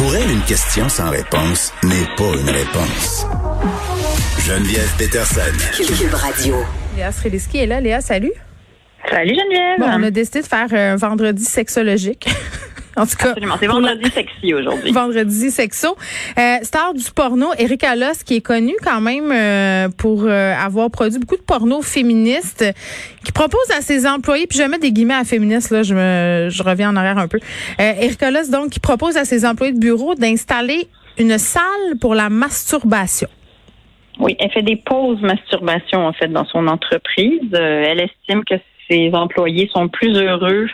Pour elle, une question sans réponse n'est pas une réponse. Geneviève Peterson. Cube Radio. Léa Sreliski est là. Léa, salut. Salut Geneviève. Bon, on a décidé de faire un vendredi sexologique. en tout cas. Absolument. C'est vendredi sexy aujourd'hui. Vendredi sexo. Euh, star du porno, Eric Allos, qui est connu quand même euh, pour euh, avoir produit beaucoup de porno féministes, qui propose à ses employés, puis je mets des guillemets à féministes, là, je, me, je reviens en arrière un peu. Euh, Eric Allos, donc, qui propose à ses employés de bureau d'installer une salle pour la masturbation. Oui, elle fait des pauses masturbation, en fait, dans son entreprise. Euh, elle estime que ses employés sont plus heureux,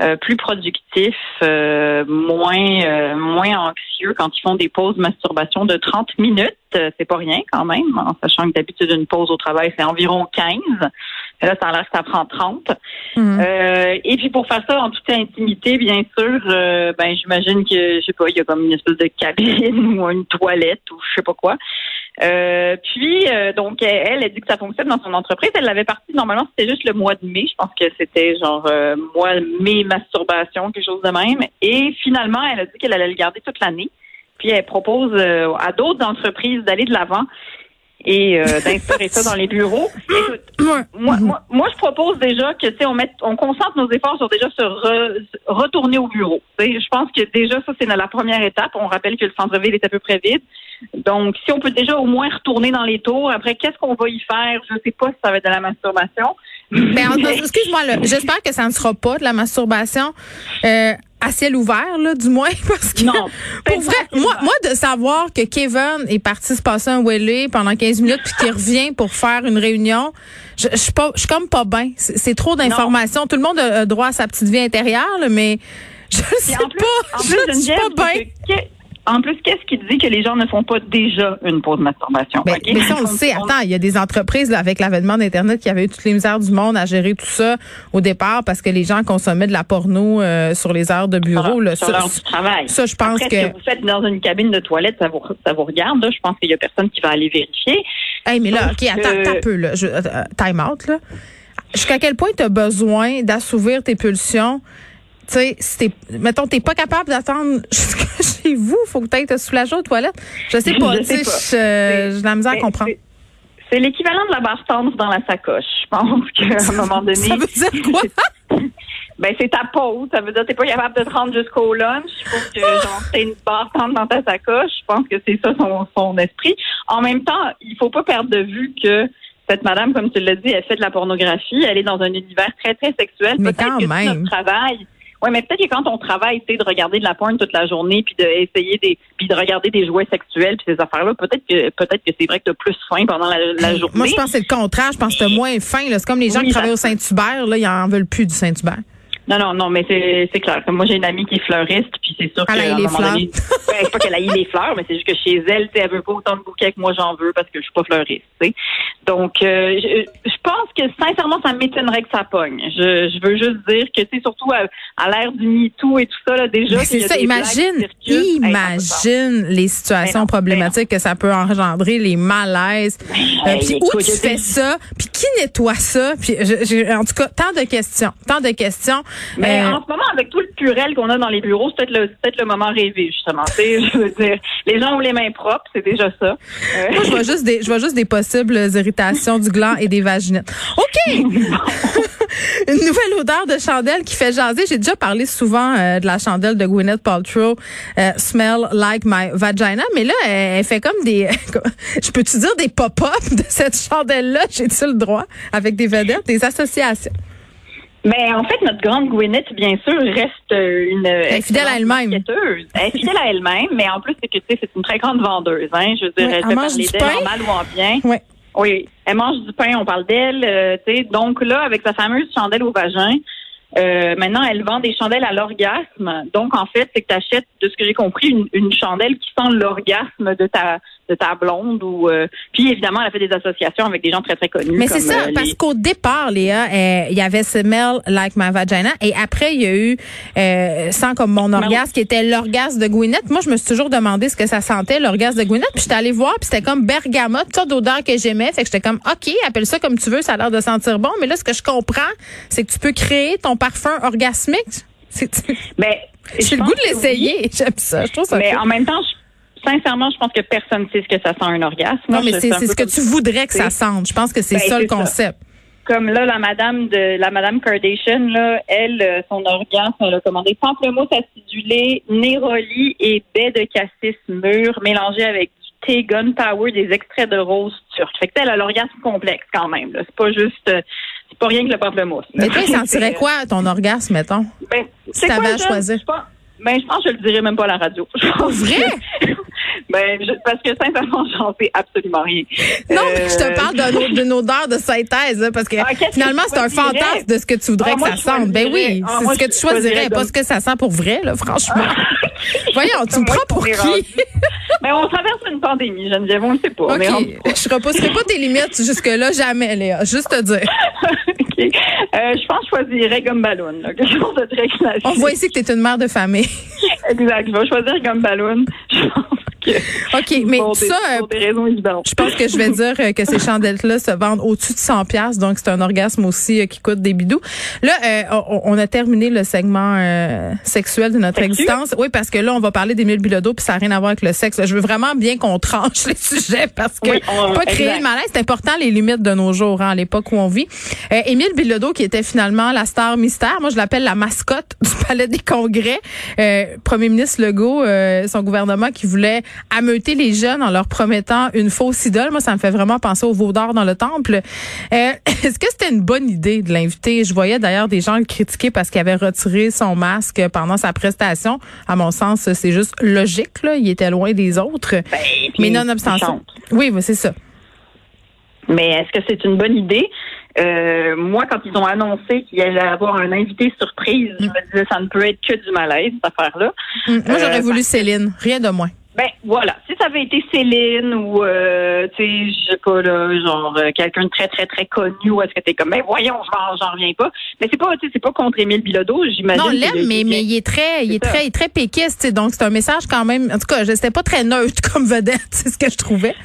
euh, plus productifs, euh, moins euh, moins anxieux quand ils font des pauses masturbation de 30 minutes. Euh, c'est pas rien quand même, en sachant que d'habitude une pause au travail c'est environ 15. Là, ça a l'air que ça prend 30. Mhm. Euh, et puis pour faire ça en toute intimité, bien sûr, euh, ben j'imagine que je sais pas, il y a comme une espèce de cabine ou une toilette ou je sais pas quoi. Euh, puis euh, donc elle, elle dit que ça fonctionne dans son entreprise. Elle l'avait partie normalement c'était juste le mois de mai. Je pense que c'était genre euh, mois mai masturbation quelque chose de même. Et finalement elle a dit qu'elle allait le garder toute l'année. Puis elle propose à d'autres entreprises d'aller de l'avant et euh, d'instaurer ça dans les bureaux. Écoute, moi, moi, moi, je propose déjà que on mette, on concentre nos efforts sur déjà se re- retourner au bureau. Je pense que déjà ça c'est la première étape. On rappelle que le centre-ville est à peu près vide. Donc, si on peut déjà au moins retourner dans les tours, après, qu'est-ce qu'on va y faire? Je sais pas si ça va être de la masturbation. Ben, en- excuse-moi, là, j'espère que ça ne sera pas de la masturbation euh, à ciel ouvert, là, du moins, parce que Non, pour vrai, moi, moi, de savoir que Kevin est parti se passer un wheelie pendant 15 minutes puis qu'il revient pour faire une réunion, je, je suis pas, je suis comme pas bien. C'est trop d'informations. Tout le monde a, droit à sa petite vie intérieure, là, mais je sais en plus, pas. en je suis pas bien. En plus, qu'est-ce qui dit que les gens ne font pas déjà une pause masturbation? Ben, mais ça, on le sait. Attends, il y a des entreprises là, avec l'avènement d'Internet qui avaient eu toutes les misères du monde à gérer tout ça au départ parce que les gens consommaient de la porno euh, sur les heures de bureau. sur là. sur Ça, l'heure du travail. ça, je pense Après, que- ce que vous faites dans une cabine de toilette, ça vous, ça vous regarde. Là. Je pense qu'il y a personne qui va aller vérifier. Hey, mais là, OK, attends, attends un peu, là. Je, euh, time out, là. Jusqu'à quel point tu as besoin d'assouvir tes pulsions? Tu sais, si t'es, mettons, t'es pas capable d'attendre jusqu'à chez vous, faut que tu te soulager aux toilettes. Je sais pas, tu sais je- j'ai de la misère à comprendre. c'est- l'équivalent de la barre tendre dans la sacoche. Je pense qu'à un moment donné. Ça veut dire quoi? Ben, c'est ta pause. Ça veut dire que t'es pas capable de te rendre jusqu'au lunch. Il faut que, genre, t'aies une barre tendre dans ta sacoche. Je pense que c'est ça son, son esprit. En même temps, il faut pas perdre de vue que cette madame, comme tu l'as dit, elle fait de la pornographie. Elle est dans un univers très, très sexuel. Mais Peut-être quand que même. notre travail. Ouais, mais peut-être que quand on travaille, tu sais, de regarder de la porn toute la journée, puis d'essayer des, puis de regarder des jouets sexuels, puis ces affaires-là, peut-être que peut-être que c'est vrai que t'as plus faim pendant la, journée. Moi, je pense que c'est le contraire. Je pense que t'as moins faim. là. C'est comme les gens Oui, qui travaillent ça- au Saint-Hubert, là, ils en veulent plus du Saint-Hubert. Non, non, non, mais c'est c'est clair. Comme moi, j'ai une amie qui est fleuriste, puis c'est sûr Elle que haït à un les fleurs. donné- Ben, c'est pas qu'elle aille les fleurs, mais c'est juste que chez elle, elle veut pas autant de bouquets que moi j'en veux parce que je suis pas fleuriste, tu sais. Donc, euh, je, je pense que sincèrement, ça m'étonnerait que ça pogne. Je, je veux juste dire que c'est surtout à, à l'ère du MeToo et tout ça là déjà. C'est a ça, imagine. Hey, imagine les situations Ben non, problématiques que ça peut engendrer, les malaises. Euh, Hey, puis où écoute, tu a fais ça, puis qui nettoie ça, puis je- en tout cas, tant de questions, tant de questions. Mais Euh, en ce moment, avec tout le purel qu'on a dans les bureaux, c'est peut-être le, peut-être le moment rêvé, justement. Tu sais, je veux dire, les gens ont les mains propres, c'est déjà ça. Euh, moi, je vois juste des, je vois juste des possibles irritations du gland et des vaginettes. OK! Une nouvelle odeur de chandelle qui fait jaser. J'ai déjà parlé souvent euh, de la chandelle de Gwyneth Paltrow, euh, Smell Like My Vagina, mais là, elle, elle fait comme des... je peux-tu dire des pop-up de cette chandelle-là? J'ai-tu le droit? Avec des vedettes, des associations? Mais en fait, notre grande Gwyneth, bien sûr, reste euh, une. Elle est fidèle à elle-même. Elle est fidèle à elle-même, mais en plus, c'est que tu sais, c'est une très grande vendeuse. Hein? Je veux dire, Ouais, elle elle mange du pain. en mal ou en bien. Ouais. Oui, elle mange du pain, on parle d'elle. euh, tu sais, donc là, avec sa fameuse chandelle au vagin, euh, maintenant, elle vend des chandelles à l'orgasme. Donc, en fait, c'est que tu achètes, de ce que j'ai compris, une, une chandelle qui sent l'orgasme de ta de ta blonde. ou euh, Puis, évidemment, elle a fait des associations avec des gens très, très connus. Mais c'est ça, euh, parce les- qu'au départ, Léa, euh, il y avait Smell Like My Vagina et après, il y a eu euh, Sans comme mon orgasme, qui était l'orgasme de Gwyneth. Moi, je me suis toujours demandé ce que ça sentait, l'orgasme de Gwyneth. Puis j'étais allée voir, puis c'était comme bergamote, toute sorte d'odeur que j'aimais. Fait que j'étais comme, OK, appelle ça comme tu veux, ça a l'air de sentir bon. Mais là, ce que je comprends, c'est que tu peux créer ton parfum orgasmique. C'est- Mais J'ai le goût de l'essayer. J'aime ça. Je trouve ça. Mais en même temps, sincèrement, je pense que personne ne sait ce que ça sent un orgasme. Non, mais c'est ce que tu voudrais que ça sente. Je pense que c'est ben, ça le concept. Comme là, la madame de la madame Kardashian, là, elle, euh, son orgasme, elle a commandé pamplemousse acidulé, néroli et baie de cassis mûr mélangé avec du thé gunpowder, des extraits de rose turque. Fait que elle a l'orgasme complexe quand même. C'est pas juste, euh, c'est pas rien que le pamplemousse. Mais toi, il sentirait quoi ton orgasme, mettons? Ben, si t'avais à choisir. Ben, je pense que je le dirais même pas à la radio. Pour vrai? Ben, parce que sincèrement, j'en sais absolument rien. Non, mais je te euh, parle d'une odeur de synthèse, parce que ah, finalement, c'est un fantasme de ce que tu voudrais ah, que ça sente. Ben oui, ah, c'est ce que tu choisirais, pas ce que ça sent pour vrai, là, franchement. Voyons, tu me prends pour qui? ben, on traverse une pandémie, Geneviève, on ne sait pas. OK, je repousserai pas tes limites jusque-là, jamais, Léa, juste te dire. OK. Euh, je pense que je choisirais comme ballon, quelque chose de très classique. On voit ici que tu es une mère de famille. exact, je vais choisir comme ballon. Je pense OK, mais ça, euh, je pense que je vais dire euh, que ces chandelles-là se vendent au-dessus de 100 pièces, donc c'est un orgasme aussi euh, qui coûte des bidous. Là, on a terminé le segment sexuel de notre existence. Oui, parce que là, on va parler d'Émile Bilodeau, puis ça n'a rien à voir avec le sexe. Je veux vraiment bien qu'on tranche les sujets parce que pas créer le malaise, c'est important les limites de nos jours, hein, à l'époque où on vit. Émile Bilodeau, qui était finalement la star mystère, moi je l'appelle la mascotte du Palais des Congrès. Premier ministre Legault, son gouvernement qui voulait ameuter les jeunes en leur promettant une fausse idole. Moi, ça me fait vraiment penser au veau d'or dans le temple. Euh, est-ce que c'était une bonne idée de l'inviter? Je voyais d'ailleurs des gens le critiquer parce qu'il avait retiré son masque pendant sa prestation. À mon sens, c'est juste logique. Là. Il était loin des autres. Ben, mais nonobstant Oui, c'est ça. Mais est-ce que c'est une bonne idée? Euh, moi, quand ils ont annoncé qu'il allait avoir un invité surprise, je me disais ça ne peut être que du malaise, cette affaire-là. Mm. Moi, j'aurais euh, voulu Céline, rien de moins. Ben voilà, si ça avait été Céline ou euh, tu sais, je sais pas là, genre euh, quelqu'un de très très très connu, ou est-ce que t'es comme ben voyons, j'en reviens pas. Mais c'est pas, tu sais, c'est pas contre Émile Bilodeau, j'imagine. Non, l'aime, mais mais il est très, il est, très, il est très péquiste, donc c'est un message quand même. En tout cas, c'était pas très neutre comme vedette, c'est ce que je trouvais.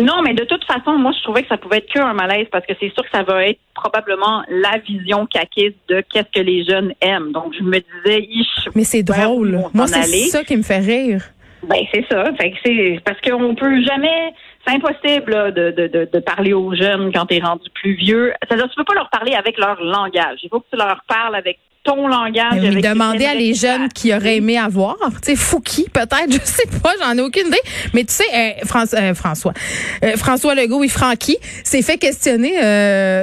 Non, mais de toute façon, moi, je trouvais que ça pouvait être qu'un malaise parce que c'est sûr que ça va être probablement la vision caquiste de qu'est-ce que les jeunes aiment. Donc, je me disais, Mais c'est drôle. Moi, c'est ça qui me fait rire. Ben c'est ça. Fait que c'est parce qu'on peut jamais. C'est impossible de, de, de, de, parler aux jeunes quand tu es rendu plus vieux. C'est-à-dire tu peux pas leur parler avec leur langage. Il faut que tu leur parles avec ton langage. Mais demander à les jeunes qui auraient aimé avoir, tu sais, Fouki peut-être, je sais pas, j'en ai aucune idée. Mais tu sais, euh, François, euh, François, euh, François Legault et Francky s'est fait questionner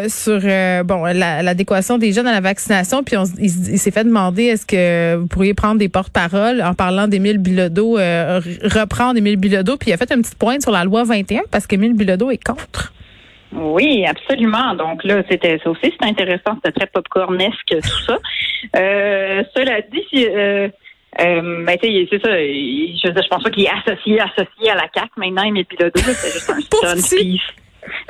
sur bon l'adéquation des jeunes à la vaccination, puis il, s'est fait demander est-ce que vous pourriez prendre des porte-paroles en parlant d'Émile Bilodeau, reprendre Émile Bilodeau, puis il a fait une petite pointe sur la loi 21 parce qu'Émile Bilodeau est contre. Oui, absolument. Donc là, c'était ça aussi, c'était intéressant, c'était très popcornesque tout ça. Euh, cela dit, euh, euh, ben, c'est ça. Je, je pense pas qu'il est associé, associé à la CAC maintenant, mais Piloto, c'est juste un stun.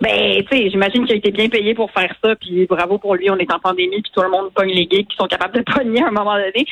Ben, tu sais, j'imagine qu'il a été bien payé pour faire ça, puis bravo pour lui, on est en pandémie, puis tout le monde pogne les geeks qui sont capables de pogner à un moment donné.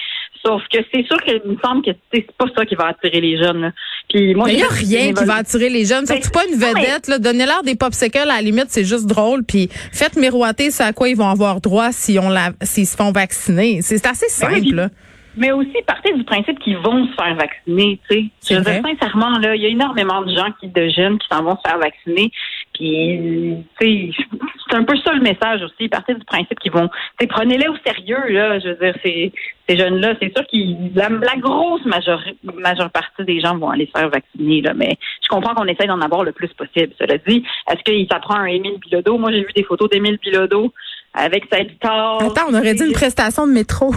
Sauf que c'est sûr qu'il me semble que c'est pas ça qui va attirer les jeunes. Puis moi, il n'y a rien qui va attirer les jeunes, surtout ben, pas une vedette. Là. Donnez-leur des popsicles, à la limite, c'est juste drôle. Puis faites miroiter ce à quoi ils vont avoir droit si on la, s'ils se font vacciner. C'est assez ben simple. Mais aussi, partez du principe qu'ils vont se faire vacciner, tu sais. Je veux sincèrement, là, il y a énormément de gens qui, de jeunes qui s'en vont se faire vacciner. Puis, tu sais, c'est un peu ça le message aussi. Partez du principe qu'ils vont, prenez-les au sérieux, là. Je veux dire, ces, ces jeunes-là, c'est sûr qu'ils, la, grosse majeure, majeure partie des gens vont aller se faire vacciner, là. Mais je comprends qu'on essaie d'en avoir le plus possible. Cela dit, est-ce qu'il s'apprend un Émile Bilodeau? Moi, j'ai vu des photos d'Émile Bilodeau avec sa guitare. Attends, on aurait dit une prestation de métro.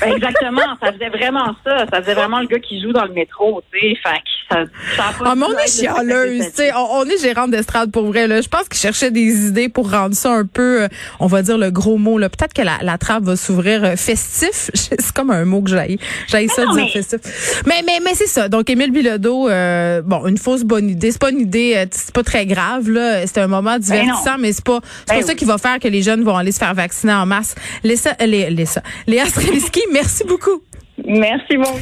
Ben, exactement, ça faisait vraiment ça. Ça faisait vraiment le gars qui joue dans le métro, tu sais. Fait ça, ça a pas ah, mais on est chialeuse, tu sais. On, est gérante d'estrade pour vrai, là. Je pense qu'il cherchait des idées pour rendre ça un peu, euh, on va dire le gros mot, là. Peut-être que la, la trappe va s'ouvrir euh, festif. C'est comme un mot que j'ai. J'ai ça de dire festif. Mais, mais, mais c'est ça. Donc, Émile Bilodeau, euh, bon, une fausse bonne idée. C'est pas une idée, c'est pas très grave, là. C'est un moment ben divertissant, mais c'est pas, c'est pas ben ça qui va faire que les jeunes vont aller se faire vacciner en masse. Léa, Léa, Léa Streliski, merci beaucoup. Merci beaucoup.